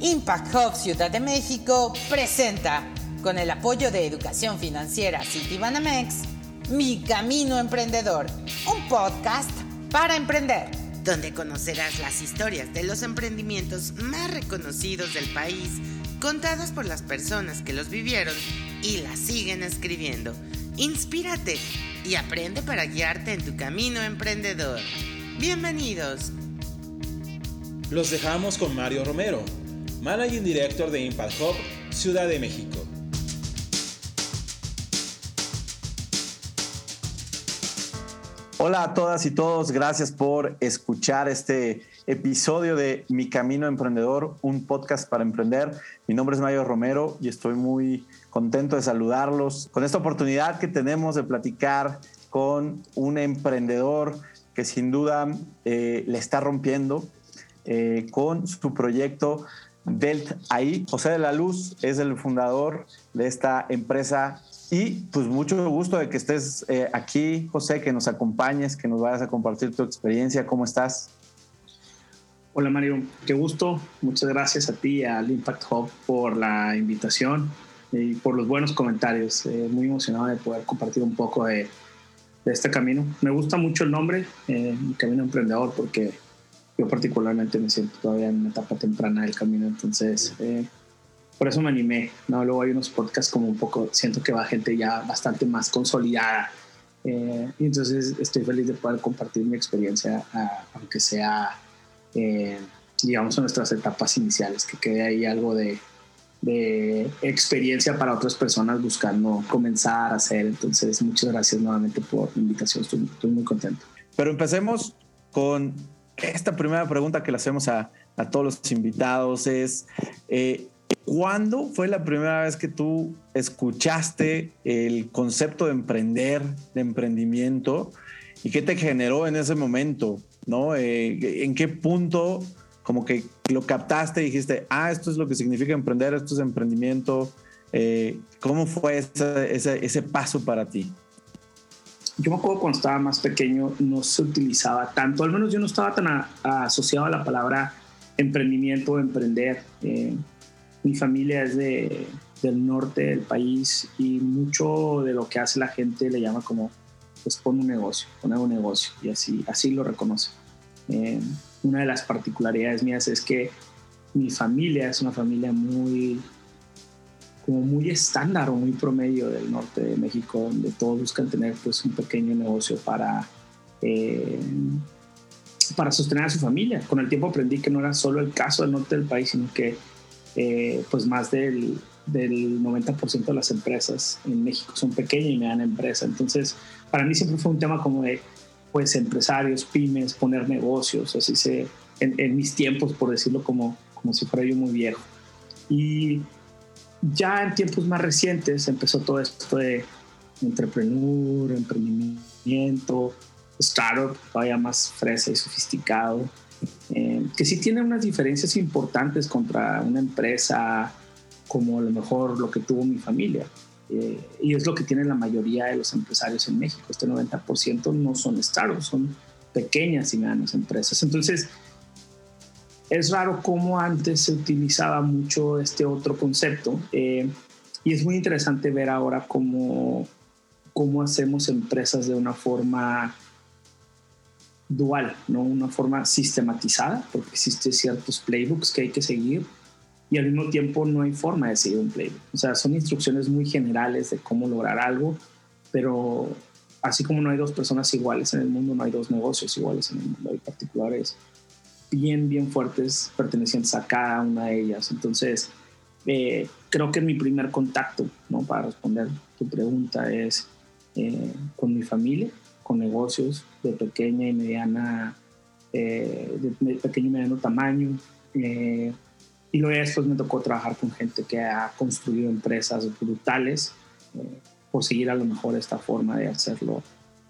Impact Hub Ciudad de México presenta, con el apoyo de Educación Financiera Citibanamex, Mi Camino Emprendedor, un podcast para emprender, donde conocerás las historias de los emprendimientos más reconocidos del país, contadas por las personas que los vivieron y las siguen escribiendo. Inspírate y aprende para guiarte en tu camino emprendedor. Bienvenidos. Los dejamos con Mario Romero, Managing Director de Impact Hub, Ciudad de México. Hola a todas y todos, gracias por escuchar este episodio de Mi Camino Emprendedor, un podcast para emprender. Mi nombre es Mario Romero y estoy muy contento de saludarlos con esta oportunidad que tenemos de platicar con un emprendedor que sin duda eh, le está rompiendo eh, con su proyecto Delt AI. José de la Luz es el fundador de esta empresa y pues mucho gusto de que estés eh, aquí, José, que nos acompañes, que nos vayas a compartir tu experiencia. ¿Cómo estás? Hola Mario, qué gusto. Muchas gracias a ti y al Impact Hub por la invitación y por los buenos comentarios. Muy emocionado de poder compartir un poco de, de este camino. Me gusta mucho el nombre, eh, mi camino emprendedor, porque yo particularmente me siento todavía en una etapa temprana del camino, entonces eh, por eso me animé. ¿no? Luego hay unos podcasts como un poco, siento que va gente ya bastante más consolidada. Eh, y entonces estoy feliz de poder compartir mi experiencia, aunque sea, digamos, en nuestras etapas iniciales, que quede ahí algo de, de experiencia para otras personas buscando comenzar a hacer. Entonces, muchas gracias nuevamente por la invitación. Estoy, estoy muy contento. Pero empecemos con esta primera pregunta que le hacemos a, a todos los invitados es, eh, ¿Cuándo fue la primera vez que tú escuchaste el concepto de emprender, de emprendimiento? ¿Y qué te generó en ese momento? ¿No? Eh, ¿En qué punto como que lo captaste y dijiste, ah, esto es lo que significa emprender, esto es emprendimiento? Eh, ¿Cómo fue ese, ese, ese, paso para ti? Yo me acuerdo cuando estaba más pequeño no se utilizaba tanto, al menos yo no estaba tan a, a asociado a la palabra emprendimiento o emprender. Eh, mi familia es de, del norte del país y mucho de lo que hace la gente le llama como, pues pon un negocio, poner un negocio y así, así lo reconoce. Eh, una de las particularidades mías es que mi familia es una familia muy como muy estándar o muy promedio del norte de México, donde todos buscan tener pues un pequeño negocio para, eh, para sostener a su familia. Con el tiempo aprendí que no era solo el caso del norte del país, sino que eh, pues más del, del 90% de las empresas en México son pequeñas y mediana empresa. Entonces, para mí siempre fue un tema como de, pues, empresarios, pymes, poner negocios, así se, en, en mis tiempos, por decirlo como, como si fuera yo muy viejo. Y ya en tiempos más recientes empezó todo esto de entrepreneur, emprendimiento, startup, todavía más fresa y sofisticado, eh, que sí tiene unas diferencias importantes contra una empresa como a lo mejor lo que tuvo mi familia. Eh, y es lo que tienen la mayoría de los empresarios en México. Este 90% no son startups, son pequeñas y medianas empresas. Entonces, es raro cómo antes se utilizaba mucho este otro concepto. Eh, y es muy interesante ver ahora cómo, cómo hacemos empresas de una forma dual, no una forma sistematizada, porque existen ciertos playbooks que hay que seguir y al mismo tiempo no hay forma de seguir un playbook. O sea, son instrucciones muy generales de cómo lograr algo, pero así como no hay dos personas iguales en el mundo, no hay dos negocios iguales en el mundo, hay particulares bien, bien fuertes pertenecientes a cada una de ellas. Entonces, eh, creo que mi primer contacto, ¿no? Para responder tu pregunta es eh, con mi familia, con negocios de pequeña y mediana, eh, de pequeño y mediano tamaño. Y luego después me tocó trabajar con gente que ha construido empresas brutales eh, por seguir a lo mejor esta forma de hacerlo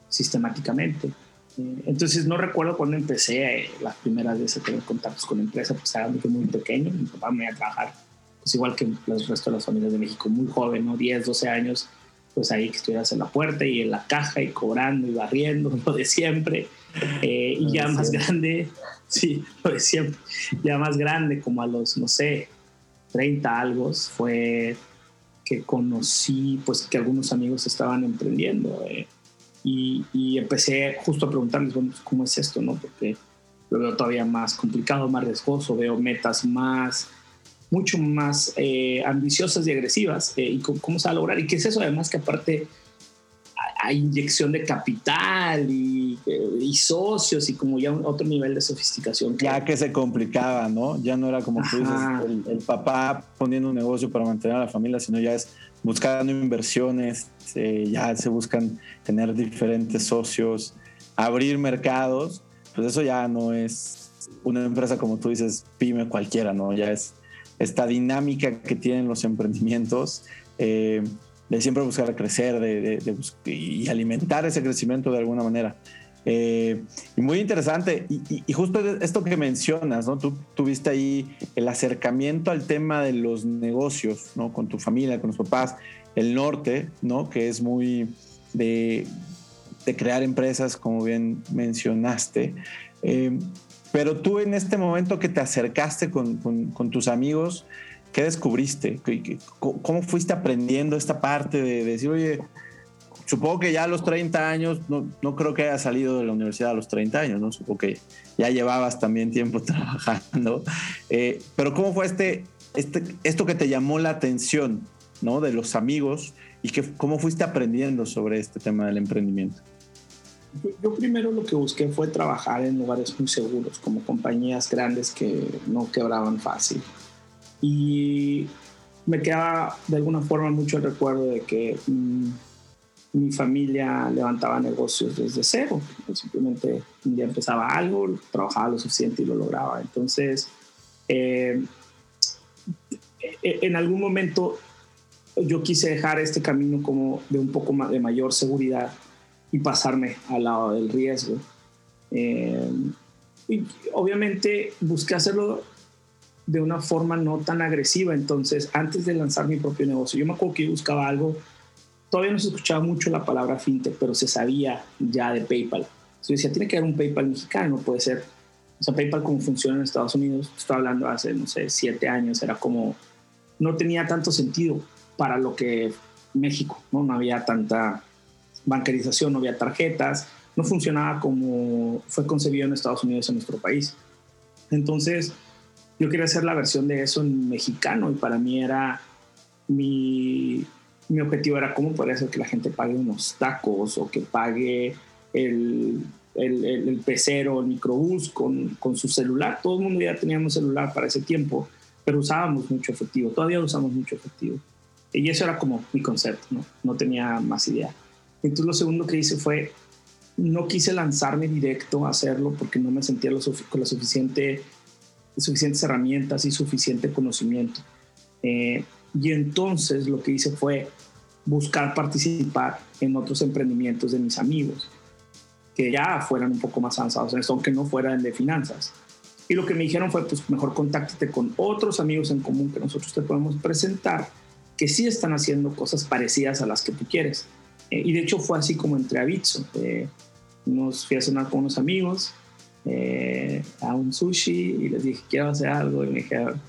sistemáticamente. Eh, entonces no recuerdo cuando empecé eh, las primeras veces a tener contactos con empresas, pues era muy, muy pequeño, mi papá me iba a trabajar, pues igual que el resto de las familias de México, muy joven, ¿no? 10, 12 años, pues ahí que estuvieras en la puerta y en la caja y cobrando y barriendo, lo de siempre. Eh, y ya más grande, sí, lo de siempre, ya más grande, como a los, no sé, 30 algo, fue que conocí, pues que algunos amigos estaban emprendiendo. Eh, y, y, empecé justo a preguntarles, pues, ¿cómo es esto? no Porque lo veo todavía más complicado, más riesgoso, veo metas más, mucho más eh, ambiciosas y agresivas. Eh, ¿Y cómo, se va a lograr? ¿Y qué es eso? Además que aparte hay inyección de capital y, eh, y, socios y como ya otro nivel de sofisticación. Ya que se complicaba, ¿no? Ya no era como tú dices, el, papá poniendo un negocio para mantener a la familia, sino ya es buscando inversiones, ya se buscan tener diferentes socios, abrir mercados pues eso ya no es una empresa como tú dices, pyme cualquiera, ¿no? Ya es esta dinámica que tienen los emprendimientos eh, de siempre buscar crecer de, y alimentar ese crecimiento de alguna manera. Eh, y muy interesante, y, justo esto que mencionas, ¿no? Tú tuviste ahí el acercamiento al tema de los negocios, ¿no? Con tu familia, con los papás, el norte, ¿no? Que es muy de, de crear empresas, como bien mencionaste. Eh, pero tú en este momento que te acercaste con, con, tus amigos, ¿qué descubriste? ¿Cómo fuiste aprendiendo esta parte de, decir, oye, supongo que ya a los 30 años, no, no, creo que haya salido de la universidad a los 30 años, ¿no? Supongo que ya llevabas también tiempo trabajando. Eh, pero ¿cómo fue este, este, esto que te llamó la atención, ¿no? De los amigos y que, cómo fuiste aprendiendo sobre este tema del emprendimiento. Yo, primero lo que busqué fue trabajar en lugares muy seguros, como compañías grandes que no quebraban fácil. Y me quedaba de alguna forma mucho el recuerdo de que mm, mi familia levantaba negocios desde cero. Simplemente un día empezaba algo, trabajaba lo suficiente y lo lograba. Entonces, eh, e, en algún momento yo quise dejar este camino como de un poco más de mayor seguridad y pasarme al lado del riesgo. Eh, y obviamente busqué hacerlo de una forma no tan agresiva. Entonces, antes de lanzar mi propio negocio, yo me acuerdo que yo buscaba algo. Todavía no se escuchaba mucho la palabra fintech, pero se sabía ya de PayPal. Entonces, yo decía, tiene que haber un PayPal mexicano, puede ser. O sea, PayPal como funciona en Estados Unidos, estoy hablando hace, no sé, siete años, era como, no tenía tanto sentido para lo que México, ¿no? No había tanta bancarización, no había tarjetas, no funcionaba como fue concebido en Estados Unidos, en nuestro país. Entonces, yo quería hacer la versión de eso en mexicano y para mí era mi, mi objetivo era cómo podría ser que la gente pague unos tacos o que pague el, el, el, pecero, el microbús con, con, su celular. Todo el mundo ya teníamos celular para ese tiempo, pero usábamos mucho efectivo, todavía usamos mucho efectivo. Y eso era como mi concepto, no, no tenía más idea. Entonces lo segundo que hice fue, no quise lanzarme directo a hacerlo porque no me sentía con las suficiente, suficientes herramientas y suficiente conocimiento. Eh, y entonces lo que hice fue buscar participar en otros emprendimientos de mis amigos que ya fueran un poco más avanzados en esto, aunque no fueran de finanzas. Y lo que me dijeron fue, pues mejor contáctate con otros amigos en común que nosotros te podemos presentar, que sí están haciendo cosas parecidas a las que tú quieres. Eh, y de hecho fue así como entré a. Eh, nos fui a cenar con unos amigos eh, a un sushi y les dije, quiero hacer algo. Y me dijeron,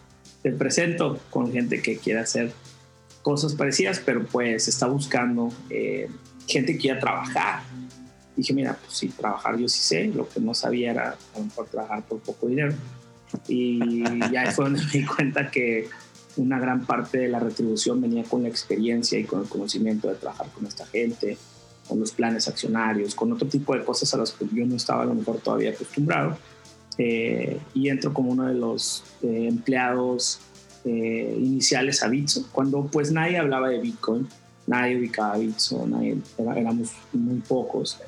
te presento con gente que quiere hacer cosas parecidas, pero pues está buscando gente que quiera trabajar. dije, mira, pues sí, trabajar yo sí sé. Lo que no sabía era a lo mejor trabajar por poco dinero. Y ya fue donde me di cuenta que una gran parte de la retribución venía con la experiencia y con el conocimiento de trabajar con esta gente, con los planes accionarios, con otro tipo de cosas a las que yo no estaba a lo mejor todavía acostumbrado. Eh, y entro como uno de los eh, empleados eh, iniciales a Bitso, cuando pues nadie hablaba de Bitcoin, nadie ubicaba Bitso, nadie, éramos muy pocos,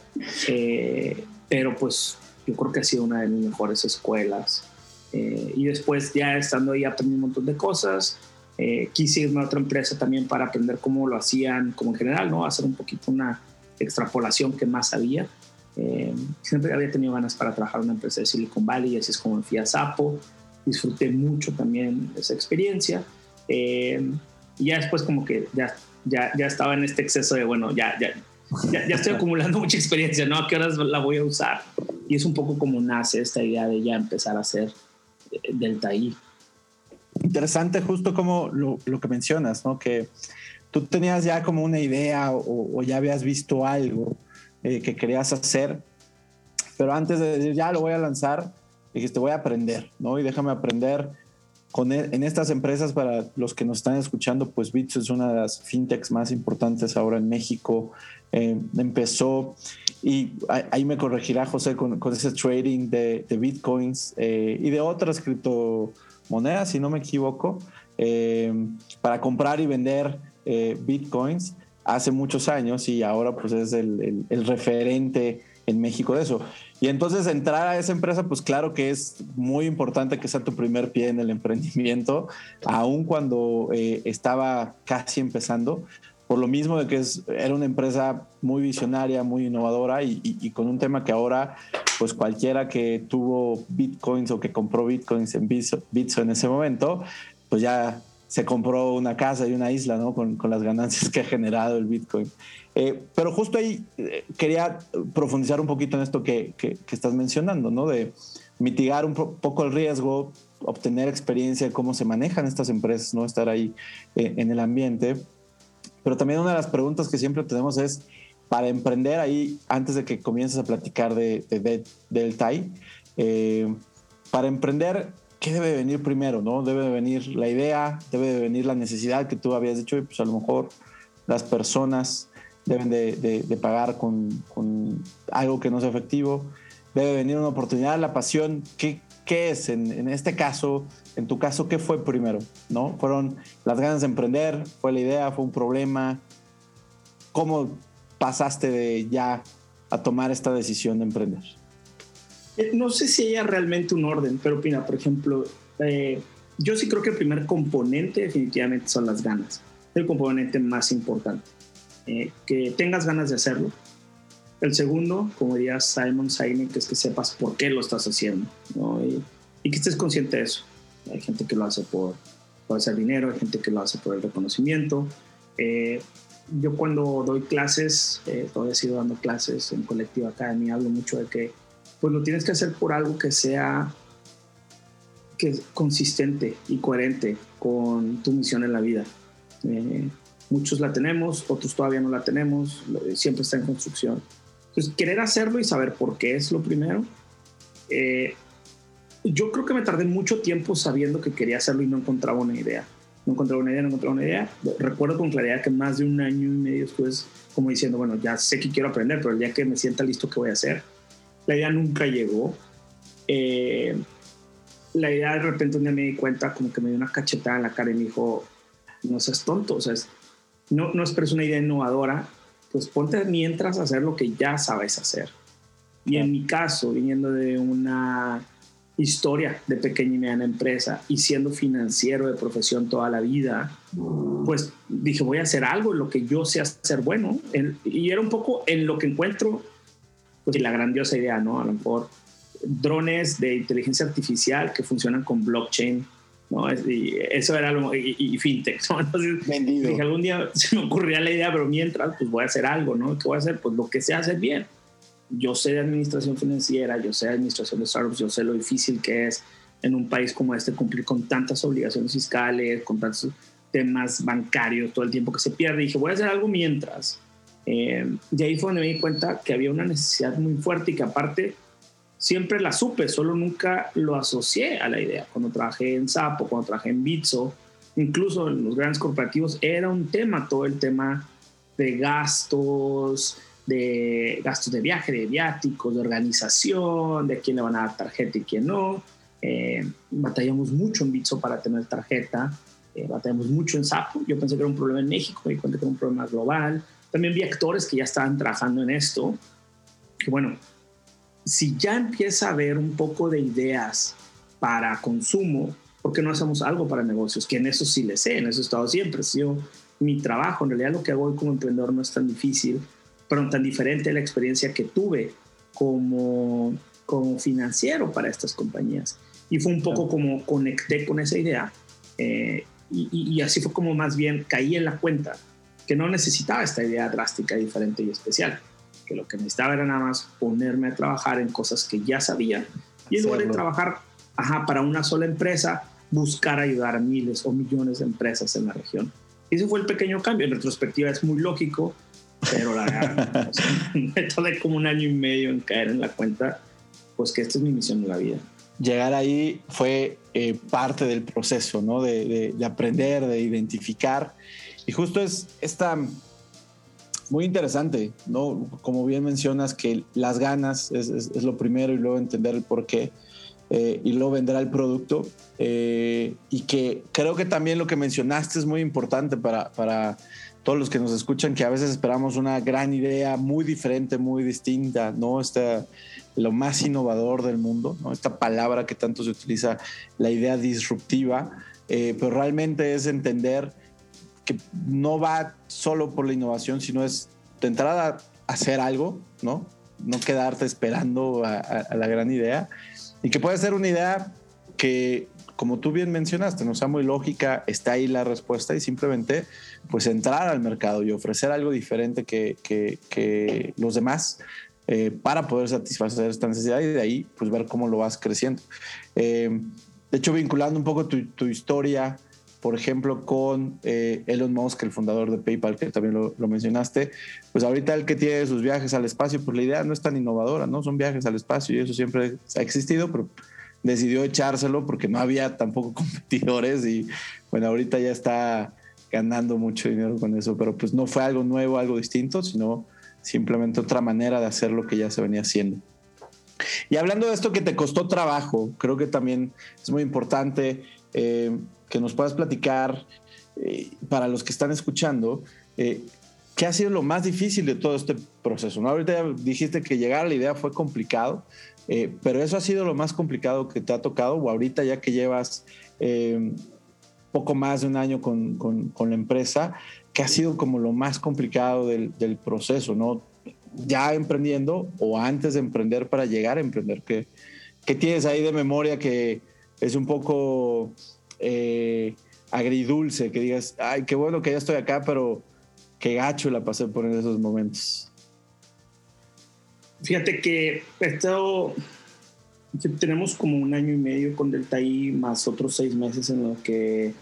pero pues yo creo que ha sido una de mis mejores escuelas eh, y después ya estando ahí aprendí un montón de cosas. Eh, quise irme a otra empresa también para aprender cómo lo hacían como en general, ¿no? Hacer un poquito una extrapolación que más sabía. Eh, siempre había tenido ganas para trabajar en una empresa de Silicon Valley así es como me fui a Sapo. Disfruté mucho también esa experiencia. y ya después como que ya ya, ya estaba en este exceso de, bueno, ya, ya, ya, estoy acumulando mucha experiencia, ¿no? ¿A qué horas la voy a usar? Y es un poco como nace esta idea de ya empezar a hacer eh, Delta I. Interesante justo como lo, lo, que mencionas, ¿no? Que tú tenías ya como una idea o, ya habías visto algo eh, que querías hacer, pero antes de decir, ya lo voy a lanzar, dijiste, voy a aprender, ¿no? Y déjame aprender con, e, en estas empresas, para los que nos están escuchando, pues Bitso es una de las fintechs más importantes ahora en México. Eh, empezó, y ahí me corregirá José, con, ese trading de, bitcoins eh, y de otras criptomonedas, si no me equivoco, eh, para comprar y vender bitcoins hace muchos años y ahora pues es el, el referente en México de eso. Y entonces entrar a esa empresa, pues claro que es muy importante que sea tu primer pie en el emprendimiento, aun cuando eh, estaba casi empezando, por lo mismo de que es, era una empresa muy visionaria, muy innovadora y, con un tema que ahora, pues cualquiera que tuvo bitcoins o que compró bitcoins en Bitso, Bitso en ese momento, pues ya se compró una casa y una isla, ¿no? Con, con las ganancias que ha generado el Bitcoin. Eh, pero justo ahí eh, quería profundizar un poquito en esto que, que, estás mencionando, ¿no? De mitigar un poco el riesgo, obtener experiencia de cómo se manejan estas empresas, ¿no? Estar ahí eh, en el ambiente. Pero también una de las preguntas que siempre tenemos es, para emprender ahí, antes de que comiences a platicar de, de, del TAI, para emprender, ¿qué debe venir primero? ¿no? Debe venir la idea, debe venir la necesidad que tú habías dicho y pues a lo mejor las personas deben de, pagar con, algo que no sea efectivo, debe venir una oportunidad, la pasión, ¿qué, qué es en, este caso? En tu caso, ¿qué fue primero? ¿No? ¿Fueron las ganas de emprender? ¿Fue la idea? ¿Fue un problema? ¿Cómo pasaste de ya a tomar esta decisión de emprender? Eh, no sé si haya realmente un orden, pero opina, por ejemplo, eh, yo sí creo que el primer componente definitivamente son las ganas, el componente más importante, eh, que tengas ganas de hacerlo. El segundo, como diría Simon Sinek, es que sepas por qué lo estás haciendo y, que estés consciente de eso. Hay gente que lo hace por, por hacer dinero, hay gente que lo hace por el reconocimiento. yo cuando doy clases, todavía sigo dando clases en Colectivo Academy, hablo mucho de que pues lo tienes que hacer por algo que sea que consistente y coherente con tu misión en la vida. Eh, muchos la tenemos, otros todavía no la tenemos, siempre está en construcción. Entonces, querer hacerlo y saber por qué es lo primero. Eh, yo creo que me tardé mucho tiempo sabiendo que quería hacerlo y no encontraba una idea. No encontraba una idea, no encontraba una idea. Recuerdo con claridad que más de un año y medio después, como diciendo, bueno, ya sé que quiero aprender, pero el día que me sienta listo, ¿qué voy a hacer? La idea nunca llegó. Eh, la idea de repente un día me di cuenta, como que me dio una cachetada en la cara y me dijo, no seas tonto, o sea, no, no esperes una idea innovadora, pues ponte mientras a hacer lo que ya sabes hacer. Y en mi caso, viniendo de una historia de pequeña y mediana empresa y siendo financiero de profesión toda la vida, pues dije, voy a hacer algo en lo que yo sé hacer bueno. y era un poco en lo que encuentro pues, la grandiosa idea, ¿no? A lo mejor drones de inteligencia artificial que funcionan con blockchain, ¿no? Y eso era lo, y, fintech, ¿no? Entonces, dije, algún día se me ocurría la idea, pero mientras, pues voy a hacer algo, ¿no? ¿Qué voy a hacer? Pues lo que sé hacer bien. Yo sé de administración financiera, yo sé de administración de startups, yo sé lo difícil que es en un país como este cumplir con tantas obligaciones fiscales, con tantos temas bancarios, todo el tiempo que se pierde. Y dije, voy a hacer algo mientras eh, y ahí fue donde me di cuenta que había una necesidad muy fuerte y que aparte siempre la supe, solo nunca lo asocié a la idea. Cuando trabajé en Sapo, cuando trabajé en Bitso, incluso en los grandes corporativos, era un tema todo el tema de gastos, de gastos de viaje, de viáticos, de organización, de quién le van a dar tarjeta y quién no. Eh, batallamos mucho en Bitso para tener tarjeta, eh, batallamos mucho en Sapo. Yo pensé que era un problema en México, me di cuenta que era un problema global. También vi actores que ya estaban trabajando en esto, que bueno, si ya empieza a haber un poco de ideas para consumo, ¿por qué no hacemos algo para negocios? Que en eso sí le sé, en eso he estado siempre, ha sido mi trabajo. En realidad lo que hago hoy como emprendedor no es tan difícil, pero tan diferente la experiencia que tuve como, como financiero para estas compañías. Y fue un poco como conecté con esa idea eh, y, y así fue como más bien caí en la cuenta que no necesitaba esta idea drástica, diferente y especial, que lo que necesitaba era nada más ponerme a trabajar en cosas que ya sabía y en lugar de trabajar ajá, para una sola empresa, buscar ayudar a miles o millones de empresas en la región. Y ese fue el pequeño cambio. En retrospectiva es muy lógico, pero la verdad, me tardé como un año y medio en caer en la cuenta, pues que esta es mi misión en la vida. Llegar ahí fue eh, parte del proceso, ¿no? De, de, aprender, de identificar. Y justo es esta muy interesante, ¿no? Como bien mencionas, que las ganas es, es, lo primero y luego entender el por qué. Eh, y luego vendrá el producto. Eh, y que creo que también lo que mencionaste es muy importante para, para todos los que nos escuchan, que a veces esperamos una gran idea muy diferente, muy distinta, ¿no? Esta, lo más innovador del mundo, ¿no? Esta palabra que tanto se utiliza, la idea disruptiva, eh, pero realmente es entender que no va solo por la innovación, sino es de entrada hacer algo, ¿no? No quedarte esperando a, la gran idea y que puede ser una idea que como tú bien mencionaste, no sea muy lógica, está ahí la respuesta y simplemente pues entrar al mercado y ofrecer algo diferente que, que, los demás eh, para poder satisfacer esta necesidad y de ahí pues ver cómo lo vas creciendo. Eh, de hecho, vinculando un poco tu historia, por ejemplo, con eh, Elon Musk, el fundador de PayPal, que también lo, lo, mencionaste, pues ahorita el que tiene sus viajes al espacio, pues la idea no es tan innovadora, ¿no? Son viajes al espacio y eso siempre ha existido, pero decidió echárselo porque no había tampoco competidores y bueno, ahorita ya está ganando mucho dinero con eso, pero pues no fue algo nuevo, algo distinto, sino simplemente otra manera de hacer lo que ya se venía haciendo. Y hablando de esto que te costó trabajo, creo que también es muy importante eh, que nos puedas platicar eh, para los que están escuchando, eh, ¿qué ha sido lo más difícil de todo este proceso? ¿no? Ahorita dijiste que llegar a la idea fue complicado, eh, pero eso ha sido lo más complicado que te ha tocado, o ahorita ya que llevas eh, poco más de un año con, con, la empresa, que ha sido como lo más complicado del, del, proceso, ¿no? Ya emprendiendo o antes de emprender para llegar a emprender, ¿qué, qué tienes ahí de memoria que es un poco eh, agridulce, que digas, ay, qué bueno que ya estoy acá, pero qué gacho la pasé por esos momentos? Fíjate que esto tenemos como un año y medio con Delta I más otros seis meses en los que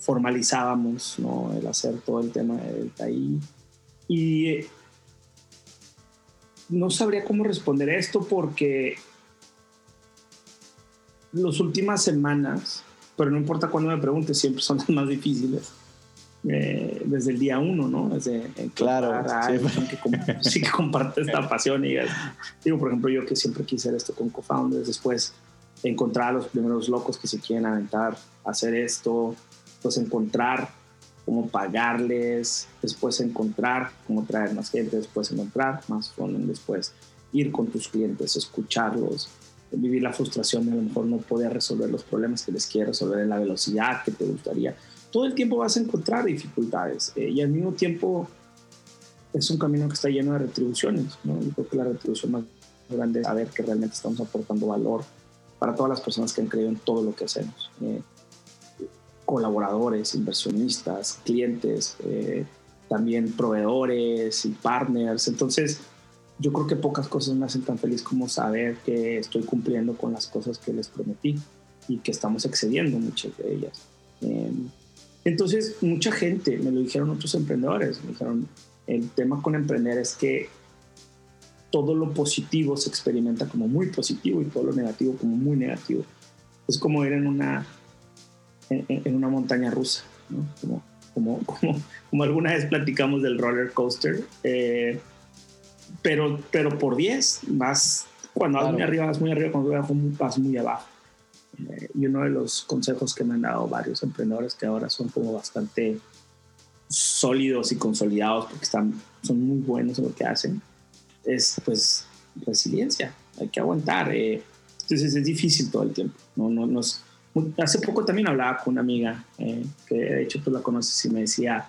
formalizábamos ¿no? el hacer todo el tema de Delta I. Y eh, no sabría cómo responder esto porque las últimas semanas, pero no importa cuándo me preguntes, siempre son las más difíciles eh, desde el día uno, ¿no? Desde claro, sí. que, comparte esta pasión y digo, por ejemplo, yo que siempre quise hacer esto con co-founders, después encontrar a los primeros locos que se quieren aventar a hacer esto, pues encontrar cómo pagarles, después encontrar cómo traer más gente, después encontrar más funding, después ir con tus clientes, escucharlos, vivir la frustración de a lo mejor no poder resolver los problemas que les quieres resolver en la velocidad que te gustaría todo el tiempo vas a encontrar dificultades eh, y al mismo tiempo es un camino que está lleno de retribuciones. ¿no? Yo creo que la retribución más grande es saber que realmente estamos aportando valor para todas las personas que han creído en todo lo que hacemos. Eh, colaboradores, inversionistas, clientes, eh, también proveedores y partners. Entonces, yo creo que pocas cosas me hacen tan feliz como saber que estoy cumpliendo con las cosas que les prometí y que estamos excediendo muchas de ellas. Entonces, mucha gente, me lo dijeron otros emprendedores, me dijeron, el tema con emprender es que todo lo positivo se experimenta como muy positivo y todo lo negativo como muy negativo. Es como ir en una, en, una montaña rusa, ¿no? como, como, como, como, alguna vez platicamos del roller coaster, eh, pero, pero por 10 vas, cuando vas muy arriba, vas muy arriba, cuando vas muy abajo y uno de los consejos que me han dado varios emprendedores que ahora son como bastante sólidos y consolidados porque están, son muy buenos en lo que hacen, es pues resiliencia, hay que aguantar. Eh. Entonces es difícil todo el tiempo. No, no, no hace poco también hablaba con una amiga eh, que de hecho tú la conoces y me decía,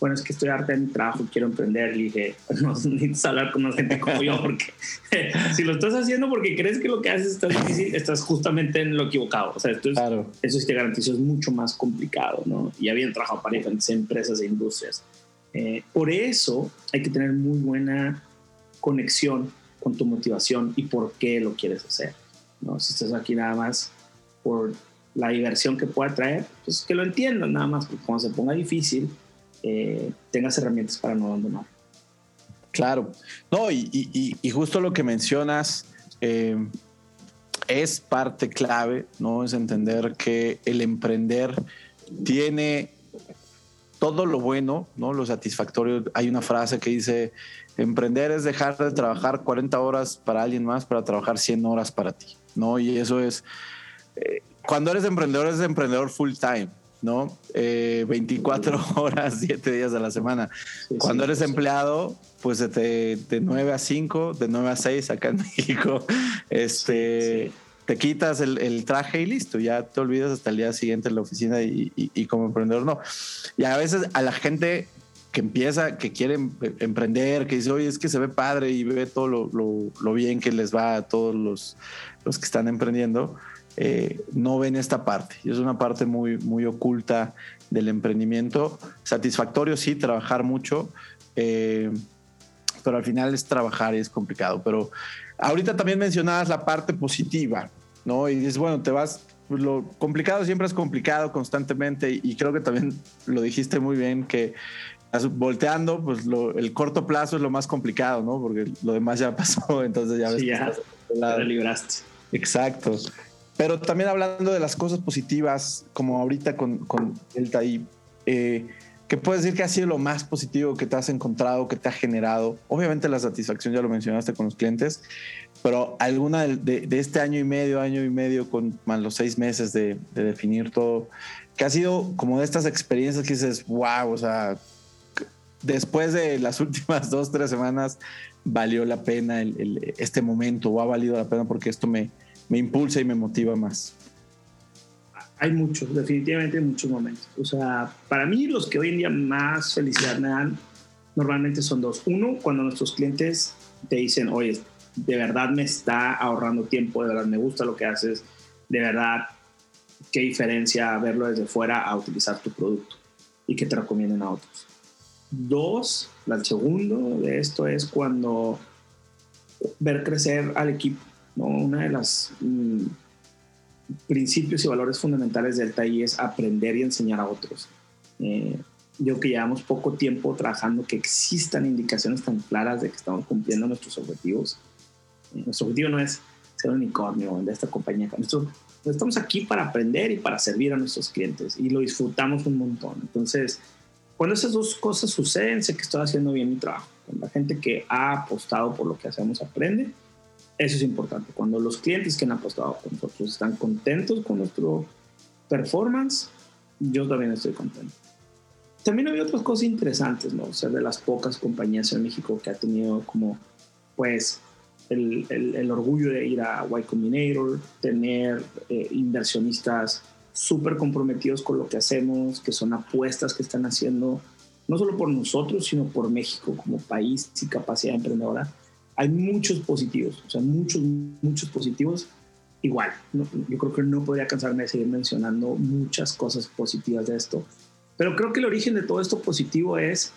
bueno, es que estoy harta de mi trabajo, quiero emprender. Y dije, no necesitas hablar con más gente como yo, porque si lo estás haciendo porque crees que lo que haces está difícil, estás justamente en lo equivocado. O sea, esto eso sí te garantizo es mucho más complicado, ¿no? Y habían trabajado para diferentes empresas e industrias. Eh, por eso hay que tener muy buena conexión con tu motivación y por qué lo quieres hacer. ¿no? Si estás aquí nada más por la diversión que pueda traer, pues que lo entiendan nada más, porque cuando se ponga difícil, eh, tengas herramientas para no abandonar. Claro, no, y, justo lo que mencionas eh, es parte clave, ¿no? Es entender que el emprender tiene todo lo bueno, ¿no? Lo satisfactorio. Hay una frase que dice, emprender es dejar de trabajar 40 horas para alguien más para trabajar 100 horas para ti, ¿no? Y eso es, eh, cuando eres emprendedor, eres emprendedor full time, ¿no? 24 eh, horas, 7 días a la semana. cuando eres empleado, pues de, de, 9 a 5, de 9 a 6 acá en México, este te quitas el, traje y listo, ya te olvidas hasta el día siguiente en la oficina y, como emprendedor no. Y a veces a la gente que empieza, que quiere em, emprender, que dice, oye, es que se ve padre y ve todo lo, bien que les va a todos los, los que están emprendiendo, eh, no ven esta parte. Y es una parte muy, muy oculta del emprendimiento. Satisfactorio, sí, trabajar mucho, eh, pero al final es trabajar y es complicado. Pero ahorita también mencionabas la parte positiva. ¿no? Y dices, bueno, te vas, lo complicado siempre es complicado constantemente y creo que también lo dijiste muy bien que volteando, pues el corto plazo es lo más complicado, ¿no? Porque lo demás ya pasó, entonces ya ves. ya, te libraste. Exacto. Pero también hablando de las cosas positivas, como ahorita con, con el TAI, eh, ¿qué puedes decir que ha sido lo más positivo que te has encontrado, que te ha generado? Obviamente la satisfacción ya lo mencionaste con los clientes, pero alguna de, este año y medio, año y medio, con más los seis meses de, definir todo, que ha sido como de estas experiencias que dices, wow, o sea, después de las últimas dos, tres semanas, valió la pena este momento o ha valido la pena porque esto me, me impulsa y me motiva más. Hay muchos, definitivamente muchos momentos. O sea, para mí los que hoy en día más felicidad me dan normalmente son dos. Uno, cuando nuestros clientes te dicen, oye, de verdad me está ahorrando tiempo, de verdad me gusta lo que haces, de verdad qué diferencia verlo desde fuera a utilizar tu producto y que te recomienden a otros. Dos, el segundo de esto es cuando ver crecer al equipo. ¿No? Una de las mm, principios y valores fundamentales del TAI es aprender y enseñar a otros. Eh, yo que llevamos poco tiempo trabajando, que existan indicaciones tan claras de que estamos cumpliendo nuestros objetivos, nuestro objetivo no es ser un unicornio de esta compañía. estamos aquí para aprender y para servir a nuestros clientes y lo disfrutamos un montón. Entonces, cuando esas dos cosas suceden, sé que estoy haciendo bien mi trabajo. La gente que ha apostado por lo que hacemos aprende, eso es importante. Cuando los clientes que han apostado por nosotros están contentos con nuestro performance, yo también estoy contento. También había otras cosas interesantes, ¿no? Ser de las pocas compañías en México que ha tenido como, pues, el, el, orgullo de ir a Y Combinator, tener eh, inversionistas súper comprometidos con lo que hacemos, que son apuestas que están haciendo, no solo por nosotros, sino por México como país y capacidad emprendedora. Hay muchos positivos, o sea, muchos, muchos positivos. Igual, yo creo que no podría cansarme de seguir mencionando muchas cosas positivas de esto, pero creo que el origen de todo esto positivo es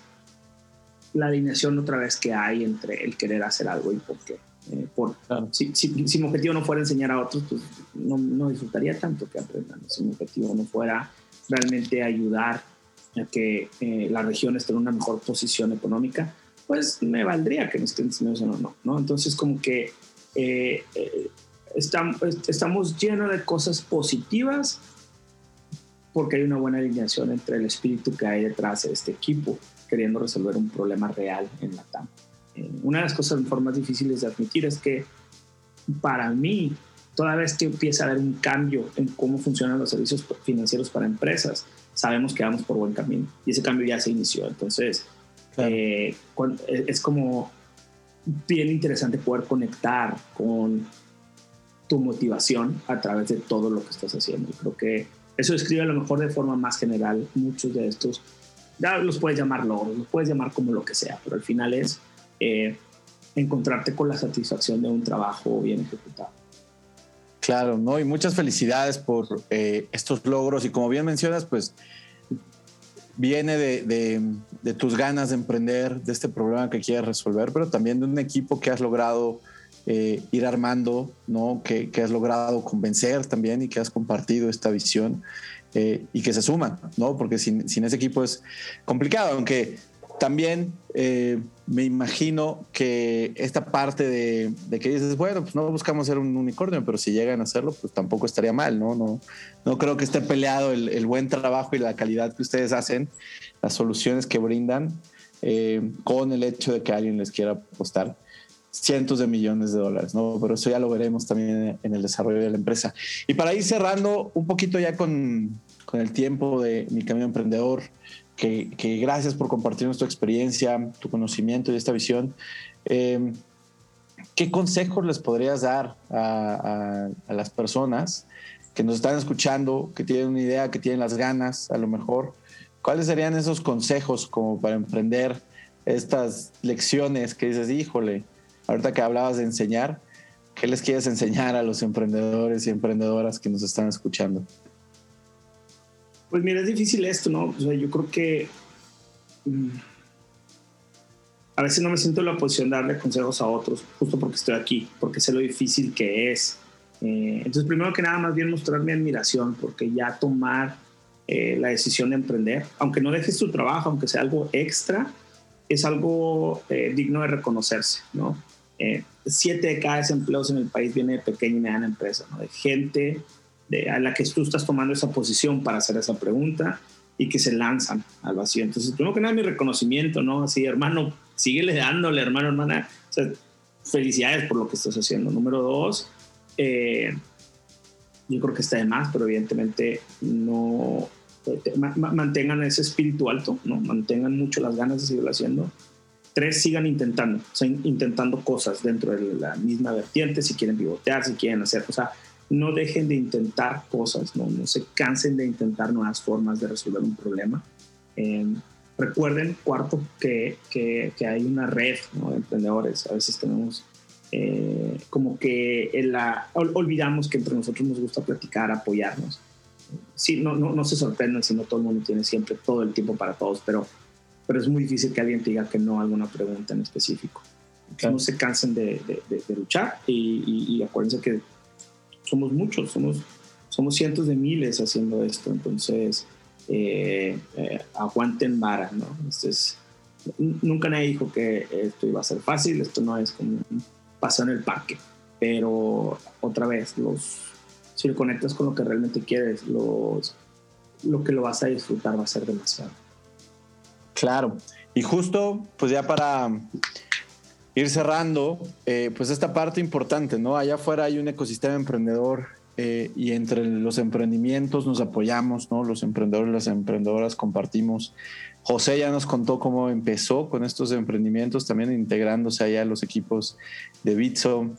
la alineación otra vez que hay entre el querer hacer algo y por qué. Eh, por, si, si, mi objetivo no fuera enseñar a otros, pues no, no disfrutaría tanto que aprendan. Si mi objetivo no fuera realmente ayudar a que eh, la región esté en una mejor posición económica, pues me valdría que me usen o no, no. Entonces, como que eh, estamos, estamos llenos de cosas positivas porque hay una buena alineación entre el espíritu que hay detrás de este equipo queriendo resolver un problema real en la TAM. Eh, una de las cosas más difíciles de admitir es que para mí, toda vez que empieza a haber un cambio en cómo funcionan los servicios financieros para empresas, sabemos que vamos por buen camino y ese cambio ya se inició. Entonces, eh, eh, es como bien interesante poder conectar con tu motivación a través de todo lo que estás haciendo. Y creo que eso describe a lo mejor de forma más general muchos de estos. Ya los puedes llamar logros, los puedes llamar como lo que sea, pero al final es eh, encontrarte con la satisfacción de un trabajo bien ejecutado. Claro, ¿no? Y muchas felicidades por eh, estos logros y como bien mencionas, pues viene de, tus ganas de emprender, de este problema que quieres resolver, pero también de un equipo que has logrado eh, ir armando, ¿no? Que, has logrado convencer también y que has compartido esta visión eh, y que se suman, ¿no? Porque sin, sin, ese equipo es complicado, aunque también eh, me imagino que esta parte de, que dices, bueno, pues no buscamos ser un unicornio, pero si llegan a hacerlo, pues tampoco estaría mal, ¿no? No, no creo que esté peleado el, buen trabajo y la calidad que ustedes hacen, las soluciones que brindan, eh, con el hecho de que alguien les quiera apostar cientos de millones de dólares, ¿no? Pero eso ya lo veremos también en el desarrollo de la empresa. Y para ir cerrando un poquito ya con, con el tiempo de mi camino emprendedor, que, gracias por compartirnos tu experiencia, tu conocimiento y esta visión. Em, ¿Qué consejos les podrías dar a, las personas que nos están escuchando, que tienen una idea, que tienen las ganas, a lo mejor? ¿Cuáles serían esos consejos como para emprender estas lecciones que dices, híjole, ahorita que hablabas de enseñar, ¿qué les quieres enseñar a los emprendedores y emprendedoras que nos están escuchando? Pues mira, es difícil esto, ¿no? O sea, yo creo que mm, a veces no me siento en la posición de darle consejos a otros, justo porque estoy aquí, porque sé lo difícil que es. Eh, entonces, primero que nada, más bien mostrar mi admiración, porque ya tomar eh, la decisión de emprender, aunque no dejes tu trabajo, aunque sea algo extra, es algo eh, digno de reconocerse, ¿no? siete de cada empleos en el país viene de pequeña y mediana empresa, ¿no? De gente a la que tú estás tomando esa posición para hacer esa pregunta y que se lanzan al vacío. Entonces, primero que nada, mi reconocimiento, ¿no? Así, hermano, síguele dándole, hermano, hermana. Felicidades por lo que estás haciendo. Número dos, eh, yo creo que está de más, pero evidentemente no mantengan ese espíritu alto, ¿no? Mantengan mucho las ganas de seguirlo haciendo. Tres, sigan intentando, o intentando cosas dentro de la misma vertiente, si quieren pivotear, si quieren hacer, o no dejen de intentar cosas, no, no se cansen de intentar nuevas formas de resolver un problema. Em, recuerden, cuarto, que, que, hay una red de emprendedores. A veces tenemos eh, como que la, olvidamos que entre nosotros nos gusta platicar, apoyarnos. Sí, no, no, no se sorprendan si no todo el mundo tiene siempre todo el tiempo para todos, pero, pero es muy difícil que alguien te diga que no a alguna pregunta en específico. No se cansen de, de, luchar y, y acuérdense que somos muchos, somos, somos cientos de miles haciendo esto, entonces eh, eh, aguanten vara, ¿no? Entonces, nunca nadie dijo que esto iba a ser fácil, esto no es como un paseo en el parque, pero otra vez, los, si lo conectas con lo que realmente quieres, los, lo que lo vas a disfrutar va a ser demasiado. Claro, y justo, pues ya para ir cerrando, eh, pues esta parte importante, ¿no? Allá afuera hay un ecosistema emprendedor eh, y entre los emprendimientos nos apoyamos, ¿no? Los emprendedores las emprendedoras compartimos. José ya nos contó cómo empezó con estos emprendimientos, también integrándose allá los equipos de Bitso,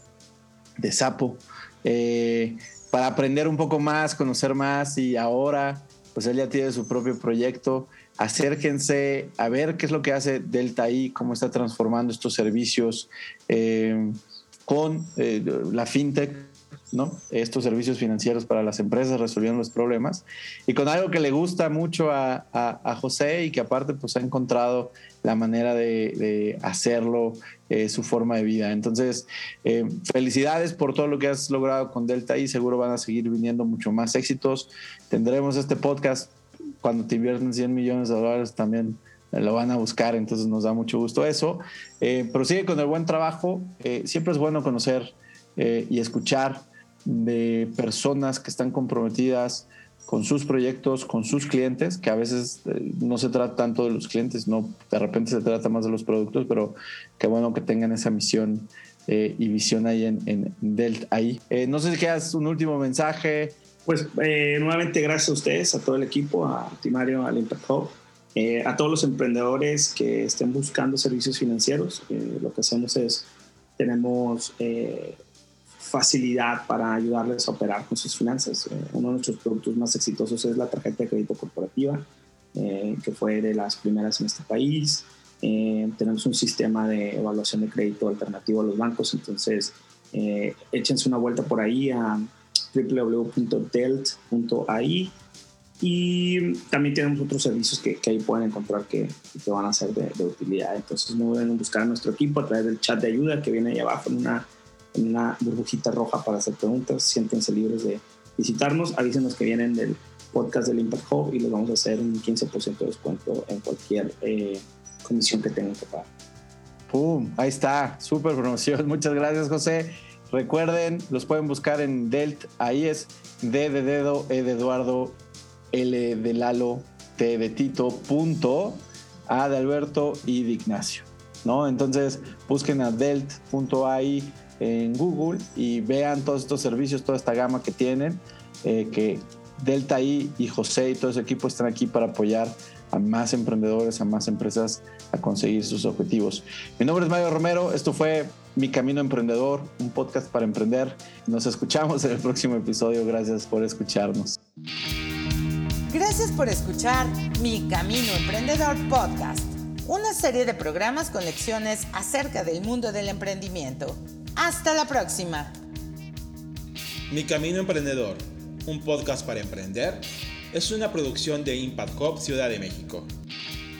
de Sapo, eh, para aprender un poco más, conocer más y ahora, pues él ya tiene su propio proyecto acérquense a ver qué es lo que hace Delta I, cómo está transformando estos servicios eh, con eh, la fintech, ¿no? Estos servicios financieros para las empresas resolviendo los problemas y con algo que le gusta mucho a, José y que aparte pues ha encontrado la manera de, hacerlo, eh, su forma de vida. Entonces, felicidades por todo lo que has logrado con Delta I, seguro van a seguir viniendo mucho más éxitos. Tendremos este podcast cuando te invierten 100 millones de dólares también lo van a buscar, entonces nos da mucho gusto eso. Eh, prosigue con el buen trabajo, eh, siempre es bueno conocer eh, y escuchar de personas que están comprometidas con sus proyectos, con sus clientes, que a veces eh, no se trata tanto de los clientes, no, de repente se trata más de los productos, pero qué bueno que tengan esa misión y visión ahí en, en Delta ahí. no sé si quieras un último mensaje, pues eh, nuevamente gracias a ustedes, a todo el equipo, a Timario, al Impact Hub, eh, a todos los emprendedores que estén buscando servicios financieros. Eh, lo que hacemos es, tenemos facilidad para ayudarles a operar con sus finanzas. uno de nuestros productos más exitosos es la tarjeta de crédito corporativa, que fue de las primeras en este país. tenemos un sistema de evaluación de crédito alternativo a los bancos, entonces échense una vuelta por ahí a www.delt.ai Y también tenemos otros servicios que, que ahí pueden encontrar que, que van a ser de, de, utilidad. Entonces no deben buscar a nuestro equipo a través del chat de ayuda que viene ahí abajo en una, en una burbujita roja para hacer preguntas. Siéntense libres de visitarnos. Avísenos que vienen del podcast del Impact Hub y les vamos a hacer un 15% de descuento en cualquier eh, comisión que tengan que pagar. ¡Pum! Ahí está, súper promoción. Muchas gracias, José. Recuerden, los pueden buscar en Delt. Ahí es D de dedo, E de Eduardo, L de Lalo, T de Tito, punto, A de Alberto y de Ignacio. ¿no? Entonces busquen a delt.ai en Google y vean todos estos servicios, toda esta gama que tienen, eh, que Delta I y José y todo ese equipo están aquí para apoyar a más emprendedores, a más empresas a conseguir sus objetivos. Mi nombre es Mario Romero, esto fue Mi Camino Emprendedor, un podcast para emprender. Nos escuchamos en el próximo episodio, gracias por escucharnos. Gracias por escuchar Mi Camino Emprendedor Podcast, una serie de programas con lecciones acerca del mundo del emprendimiento. Hasta la próxima. Mi Camino Emprendedor, un podcast para emprender, es una producción de Impact Hub Ciudad de México.